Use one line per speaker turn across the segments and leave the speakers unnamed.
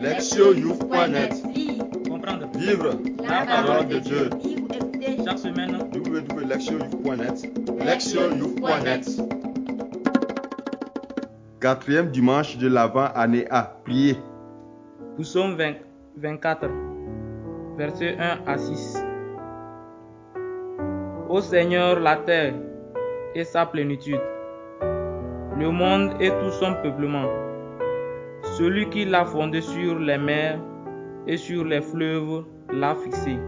Lire,
Comprendre.
Vivre
la parole de Dieu.
Chaque semaine.
www.lectioyouf.net lectioyouf.net Quatrième dimanche de l'avant année A. Priez.
Psaume 20 24, versets 1 à 6. Ô Seigneur, la terre et sa plénitude, le monde et tout son peuplement, celui qui l'a fondé sur les mers et sur les fleuves l'a fixé,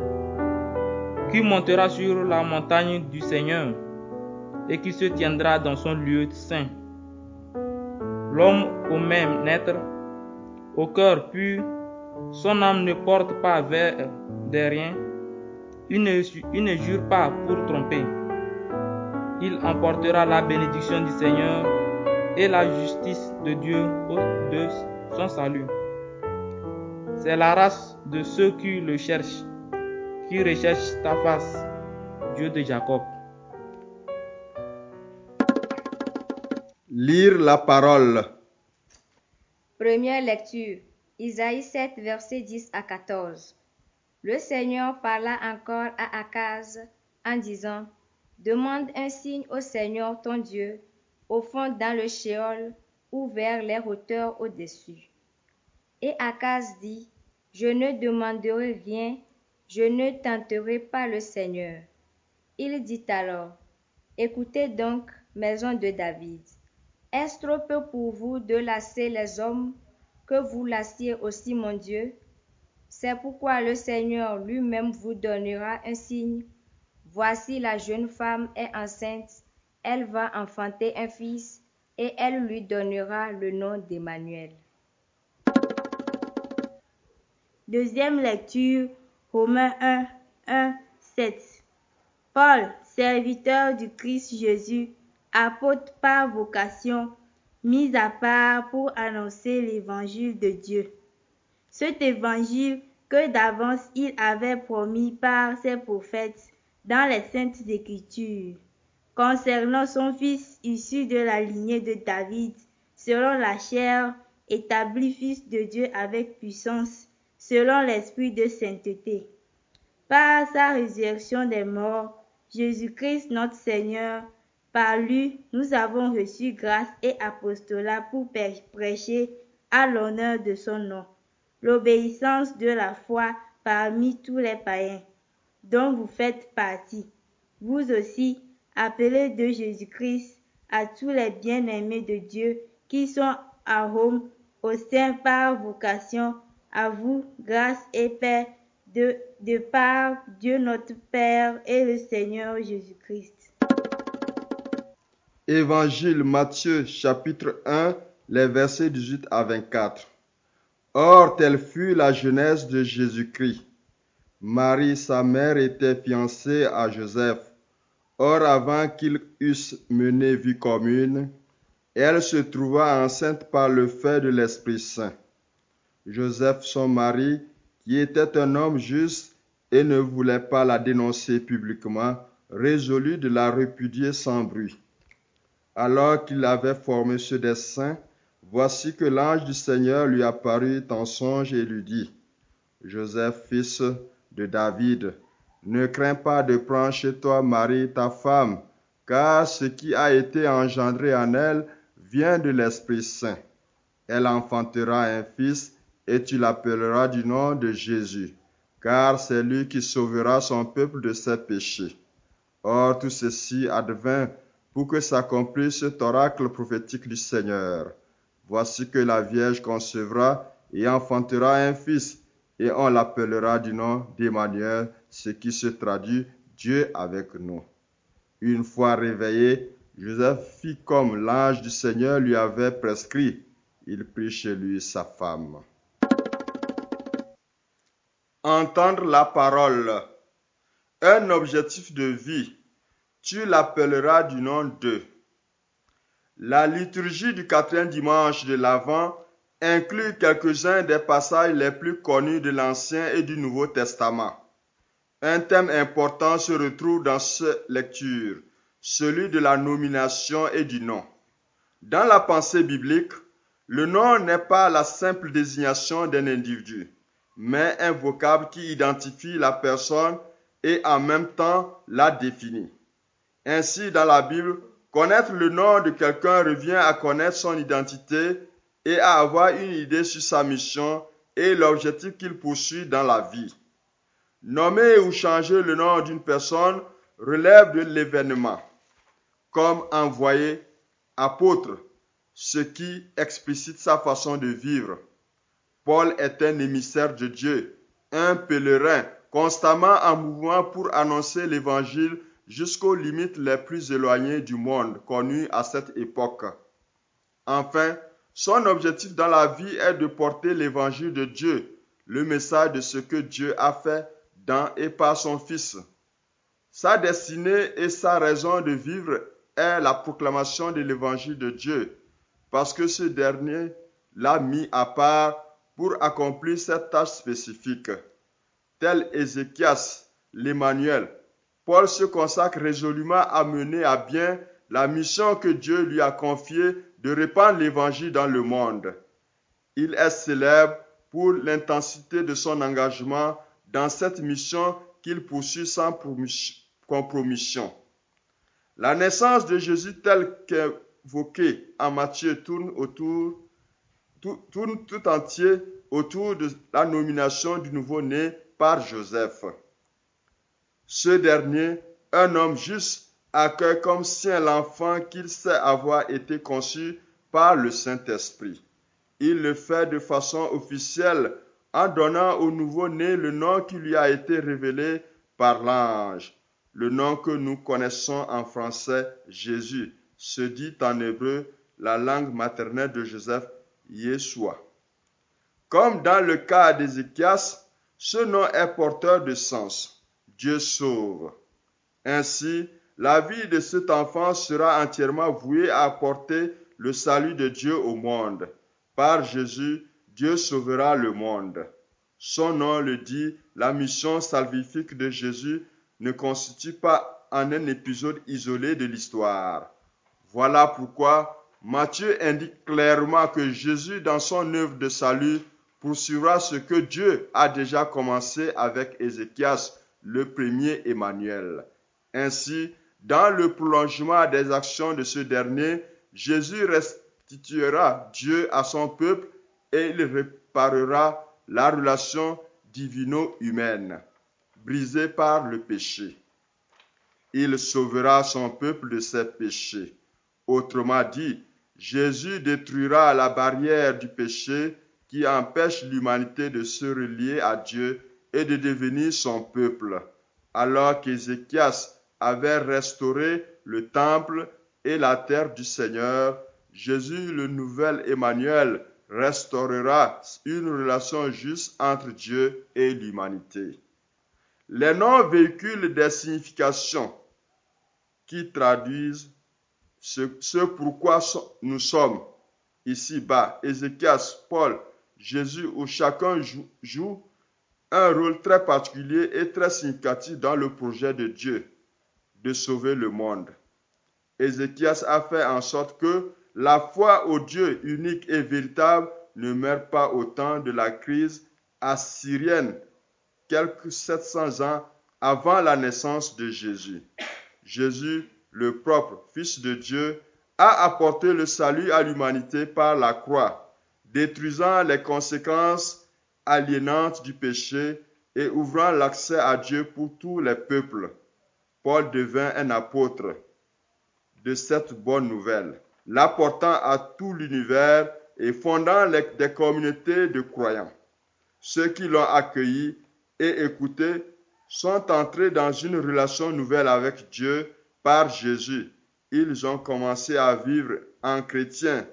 qui montera sur la montagne du Seigneur et qui se tiendra dans son lieu saint. L'homme au même naître, au cœur pur, son âme ne porte pas vers des riens, il ne, jure pas pour tromper. Il emportera la bénédiction du Seigneur et la justice de Dieu de son salut. C'est la race de ceux qui le cherchent, qui recherchent ta face, Dieu de Jacob.
Lire la parole.
Première lecture. Isaïe 7, versets 10 à 14. Le Seigneur parla encore à Akaz en disant, Demande un signe au Seigneur ton Dieu, au fond dans le Sheol ou vers les hauteurs au-dessus. Et Akaz dit, Je ne demanderai rien, je ne tenterai pas le Seigneur. Il dit alors, Écoutez donc, maison de David. Est-ce trop peu pour vous de lasser les hommes que vous lassiez aussi mon Dieu? C'est pourquoi le Seigneur lui-même vous donnera un signe. Voici la jeune femme est enceinte, elle va enfanter un fils, et elle lui donnera le nom d'Emmanuel.
Deuxième lecture, Romains 1, 1, 7. Paul, serviteur du Christ Jésus, apôtre par vocation, mis à part pour annoncer l'évangile de Dieu. Cet évangile que d'avance il avait promis par ses prophètes dans les saintes écritures, concernant son fils issu de la lignée de David, selon la chair, établi fils de Dieu avec puissance, selon l'esprit de sainteté. Par sa résurrection des morts, Jésus-Christ notre Seigneur, par lui, nous avons reçu grâce et apostolat pour prêcher à l'honneur de son nom, l'obéissance de la foi parmi tous les païens, dont vous faites partie. Vous aussi, appelés de Jésus-Christ, à tous les bien-aimés de Dieu qui sont à Rome, au sein par vocation, à vous, grâce et paix de, de par Dieu notre Père et le Seigneur Jésus-Christ.
Évangile Matthieu chapitre 1, les versets 18 à 24. Or, telle fut la jeunesse de Jésus-Christ. Marie, sa mère, était fiancée à Joseph. Or, avant qu'ils eussent mené vie commune, elle se trouva enceinte par le fait de l'Esprit Saint. Joseph, son mari, qui était un homme juste et ne voulait pas la dénoncer publiquement, résolut de la répudier sans bruit. Alors qu'il avait formé ce dessein, voici que l'ange du Seigneur lui apparut en songe et lui dit, Joseph, fils de David, ne crains pas de prendre chez toi Marie, ta femme, car ce qui a été engendré en elle vient de l'Esprit Saint. Elle enfantera un fils et tu l'appelleras du nom de Jésus, car c'est lui qui sauvera son peuple de ses péchés. Or tout ceci advint pour que s'accomplisse cet oracle prophétique du Seigneur. Voici que la Vierge concevra et enfantera un fils, et on l'appellera du nom d'Emmanuel, ce qui se traduit Dieu avec nous. Une fois réveillé, Joseph fit comme l'ange du Seigneur lui avait prescrit. Il prit chez lui sa femme. Entendre la parole. Un objectif de vie. Tu l'appelleras du nom de. La liturgie du quatrième dimanche de l'Avent inclut quelques-uns des passages les plus connus de l'Ancien et du Nouveau Testament. Un thème important se retrouve dans cette lecture, celui de la nomination et du nom. Dans la pensée biblique, Le nom n'est pas la simple désignation d'un individu, mais un vocable qui identifie la personne et en même temps la définit. Ainsi, dans la Bible, connaître le nom de quelqu'un revient à connaître son identité et à avoir une idée sur sa mission et l'objectif qu'il poursuit dans la vie. Nommer ou changer le nom d'une personne relève de l'événement, comme envoyé, apôtre, ce qui explicite sa façon de vivre. Paul est un émissaire de Dieu, un pèlerin constamment en mouvement pour annoncer l'évangile jusqu'aux limites les plus éloignées du monde connu à cette époque. Enfin, son objectif dans la vie est de porter l'évangile de Dieu, le message de ce que Dieu a fait dans et par son Fils. Sa destinée et sa raison de vivre est la proclamation de l'évangile de Dieu, parce que ce dernier l'a mis à part pour accomplir cette tâche spécifique. Tel Ézéchias, l'Emmanuel, Paul se consacre résolument à mener à bien la mission que Dieu lui a confiée de répandre l'évangile dans le monde. Il est célèbre pour l'intensité de son engagement dans cette mission qu'il poursuit sans compromission. La naissance de Jésus telle qu'évoquée en Matthieu tourne tourne tout entier autour de la nomination du nouveau-né par Joseph. Ce dernier, un homme juste, accueille comme sien l'enfant qu'il sait avoir été conçu par le Saint-Esprit. Il le fait de façon officielle en donnant au nouveau-né le nom qui lui a été révélé par l'ange. Le nom que nous connaissons en français, Jésus, se dit en hébreu la langue maternelle de Joseph, Yeshua. Comme dans le cas d'Ézéchias, ce nom est porteur de sens. Dieu sauve. Ainsi, la vie de cet enfant sera entièrement vouée à apporter le salut de Dieu au monde. Par Jésus, Dieu sauvera le monde. Son nom le dit, la mission salvifique de Jésus ne constitue pas un épisode isolé de l'histoire. Voilà pourquoi Matthieu indique clairement que Jésus, dans son œuvre de salut, poursuivra ce que Dieu a déjà commencé avec Ézéchias le premier Emmanuel. Ainsi, dans le prolongement des actions de ce dernier, Jésus restituera Dieu à son peuple et il réparera la relation divino-humaine, brisée par le péché. Il sauvera son peuple de ses péchés. Autrement dit, Jésus détruira la barrière du péché qui empêche l'humanité de se relier à Dieu et de devenir son peuple, alors qu'Ézéchias avait restauré le temple et la terre du Seigneur, Jésus, le nouvel Emmanuel, restaurera une relation juste entre Dieu et l'humanité. Les noms véhiculent des significations qui traduisent ce, pourquoi nous sommes ici-bas. Ézéchias, Paul, Jésus, où chacun joue un rôle très particulier et très significatif dans le projet de Dieu de sauver le monde. Ézéchias a fait en sorte que la foi au Dieu unique et véritable ne meurt pas au temps de la crise assyrienne, quelques 700 ans avant la naissance de Jésus. Jésus, le propre Fils de Dieu, a apporté le salut à l'humanité par la croix, détruisant les conséquences aliénante du péché et ouvrant l'accès à Dieu pour tous les peuples. Paul devint un apôtre de cette bonne nouvelle, l'apportant à tout l'univers et fondant des communautés de croyants. Ceux qui l'ont accueilli et écouté sont entrés dans une relation nouvelle avec Dieu par Jésus. Ils ont commencé à vivre en chrétien.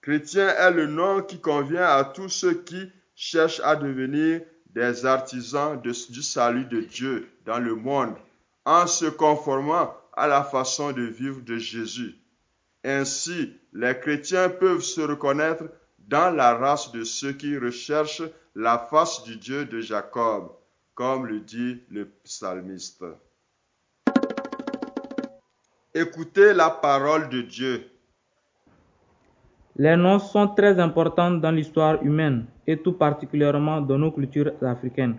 Chrétien est le nom qui convient à tous ceux qui cherchent à devenir des artisans du salut de Dieu dans le monde en se conformant à la façon de vivre de Jésus. Ainsi, les chrétiens peuvent se reconnaître dans la race de ceux qui recherchent la face du Dieu de Jacob, comme le dit le psalmiste. Écoutez la parole de Dieu.
Les noms sont très importants dans l'histoire humaine et tout particulièrement dans nos cultures africaines.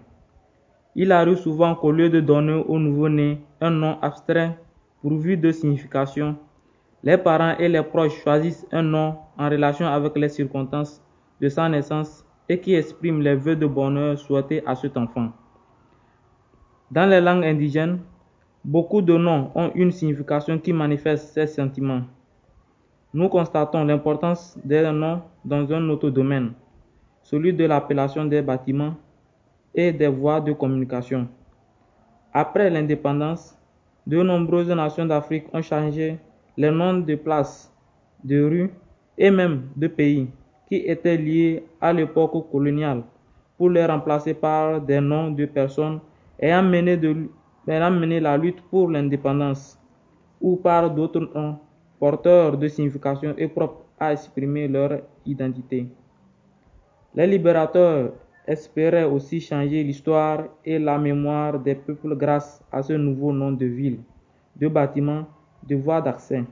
Il arrive souvent qu'au lieu de donner au nouveau-né un nom abstrait pourvu de signification, les parents et les proches choisissent un nom en relation avec les circonstances de sa naissance et qui exprime les vœux de bonheur souhaités à cet enfant. Dans les langues indigènes, beaucoup de noms ont une signification qui manifeste ces sentiments. Nous constatons l'importance des noms dans un autre domaine, celui de l'appellation des bâtiments et des voies de communication. Après l'indépendance, de nombreuses nations d'Afrique ont changé les noms de places, de rues et même de pays qui étaient liés à l'époque coloniale pour les remplacer par des noms de personnes ayant mené, la lutte pour l'indépendance ou par d'autres noms porteurs de signification et propres à exprimer leur identité. Les libérateurs espérait aussi changer l'histoire et la mémoire des peuples grâce à ce nouveau nom de ville, de bâtiment, de voie d'accès.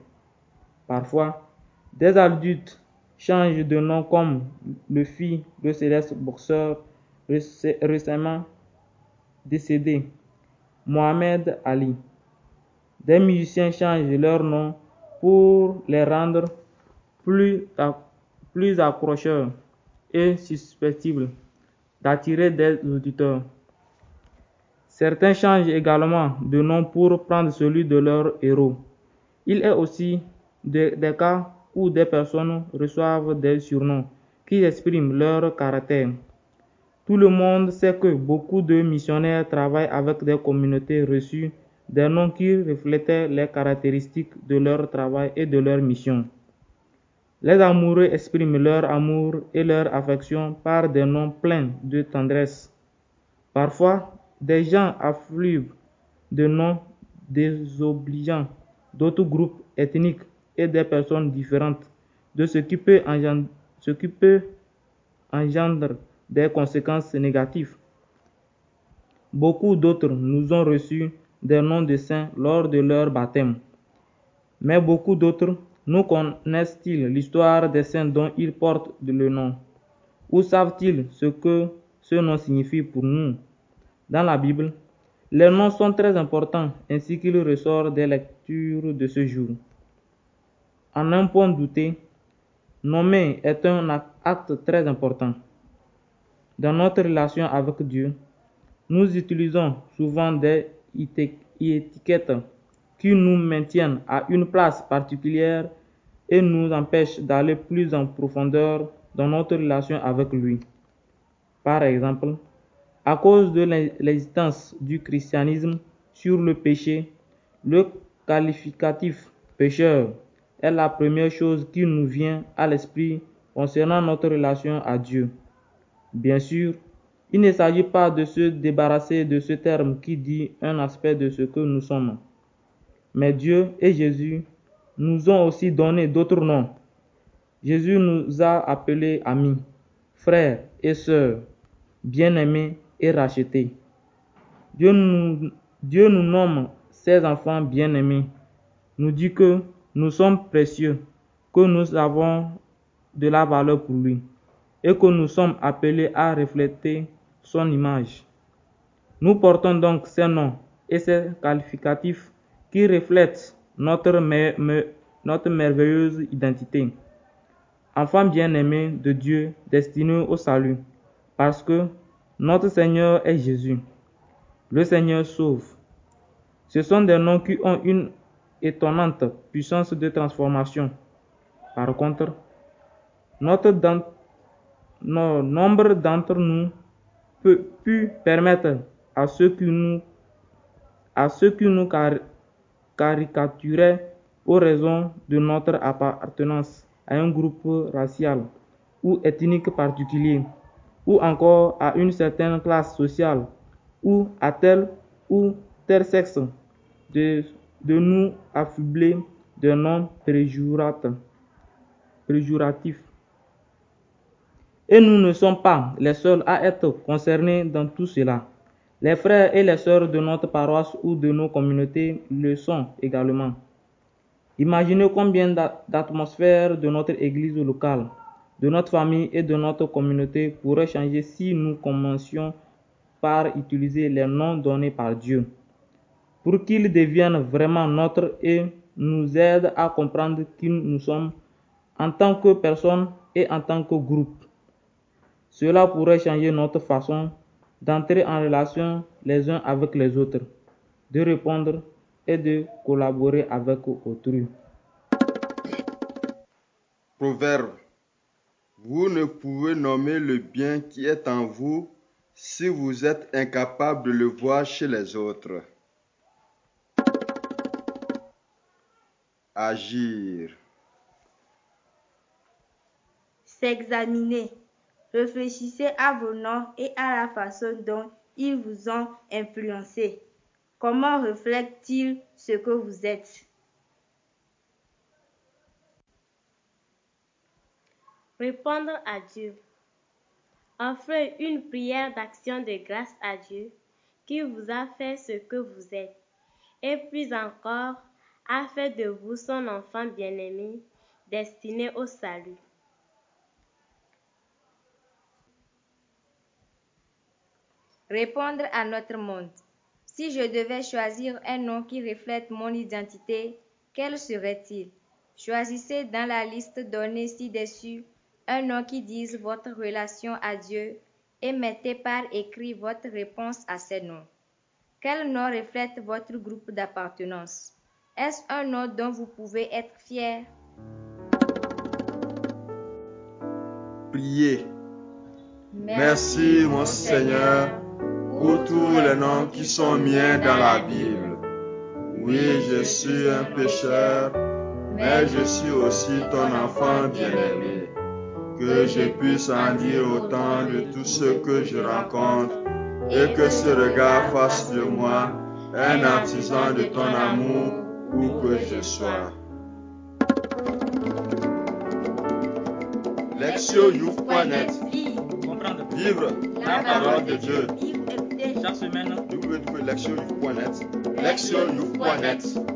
Parfois, des adultes changent de nom comme le fit le céleste boxeur récemment décédé, Mohamed Ali. Des musiciens changent leur nom pour les rendre plus accrocheurs et susceptibles d'attirer des auditeurs. Certains changent également de nom pour prendre celui de leur héros. Il est aussi des, cas où des personnes reçoivent des surnoms qui expriment leur caractère. Tout le monde sait que beaucoup de missionnaires travaillent avec des communautés reçues des noms qui reflétaient les caractéristiques de leur travail et de leur mission. Les amoureux expriment leur amour et leur affection par des noms pleins de tendresse. Parfois, des gens affluent de noms désobligeants d'autres groupes ethniques et des personnes différentes, de ce qui peut engendrer des conséquences négatives. Beaucoup d'autres nous ont reçu des noms de saints lors de leur baptême, mais beaucoup d'autres nous connaissent-ils l'histoire des saints dont ils portent le nom? Ou savent-ils ce que ce nom signifie pour nous? Dans la Bible, les noms sont très importants ainsi qu'il ressort des lectures de ce jour. En un point douté, nommer est un acte très important. Dans notre relation avec Dieu, nous utilisons souvent des étiquettes qui nous maintiennent à une place particulière et nous empêche d'aller plus en profondeur dans notre relation avec lui. Par exemple, à cause de l'existence du christianisme sur le péché, le qualificatif pécheur est la première chose qui nous vient à l'esprit concernant notre relation à Dieu. Bien sûr, il ne s'agit pas de se débarrasser de ce terme qui dit un aspect de ce que nous sommes. Mais Dieu et Jésus nous ont aussi donné d'autres noms. Jésus nous a appelés amis, frères et sœurs, bien-aimés et rachetés. Dieu nous, nomme ses enfants bien-aimés, nous dit que nous sommes précieux, que nous avons de la valeur pour lui et que nous sommes appelés à refléter son image. Nous portons donc ces noms et ces qualificatifs qui reflètent notre, merveilleuse identité. Enfant bien-aimé de Dieu destiné au salut, parce que notre Seigneur est Jésus. Le Seigneur sauve. Ce sont des noms qui ont une étonnante puissance de transformation. Par contre, notre nombre d'entre nous peut permettre à ceux qui nous, à caricaturaient aux raisons de notre appartenance à un groupe racial ou ethnique particulier, ou encore à une certaine classe sociale, ou à tel ou tel sexe, de, de nous affubler de noms péjoratifs. Et nous ne sommes pas les seuls à être concernés dans tout cela. Les frères et les sœurs de notre paroisse ou de nos communautés le sont également. Imaginez combien d'atmosphères de notre église locale, de notre famille et de notre communauté pourraient changer si nous commencions par utiliser les noms donnés par Dieu, pour qu'ils deviennent vraiment nôtres et nous aident à comprendre qui nous sommes en tant que personne et en tant que groupe. Cela pourrait changer notre façon d'entrer en relation les uns avec les autres, de répondre et de collaborer avec autrui.
Proverbe. Vous ne pouvez nommer le bien qui est en vous si vous êtes incapable de le voir chez les autres. Agir.
S'examiner. Réfléchissez à vos noms et à la façon dont ils vous ont influencé. Comment reflètent-ils ce que vous êtes?
Répondre à Dieu. Offrez une prière d'action de grâce à Dieu qui vous a fait ce que vous êtes. Et puis encore, a fait de vous son enfant bien-aimé, destiné au salut.
Répondre à notre monde. Si je devais choisir un nom qui reflète mon identité, quel serait-il? Choisissez dans la liste donnée ci-dessus un nom qui dise votre relation à Dieu et mettez par écrit votre réponse à ces noms. Quel nom reflète votre groupe d'appartenance? Est-ce un nom dont vous pouvez être fier?
Priez. Merci, mon Seigneur, pour tous les noms qui sont miens dans la Bible. Oui, je suis un pécheur, mais je suis aussi ton enfant bien-aimé que je puisse en dire autant de tout ce que je rencontre et que ce regard fasse de moi un artisan de ton amour où que je sois. Lectionyouf.net Vivre la parole de Dieu.
Chaque semaine,
www.lectionyouf.net Lectionyouf.net